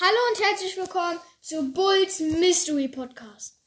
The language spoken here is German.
Hallo und herzlich willkommen zu Bulls Mystery Podcast.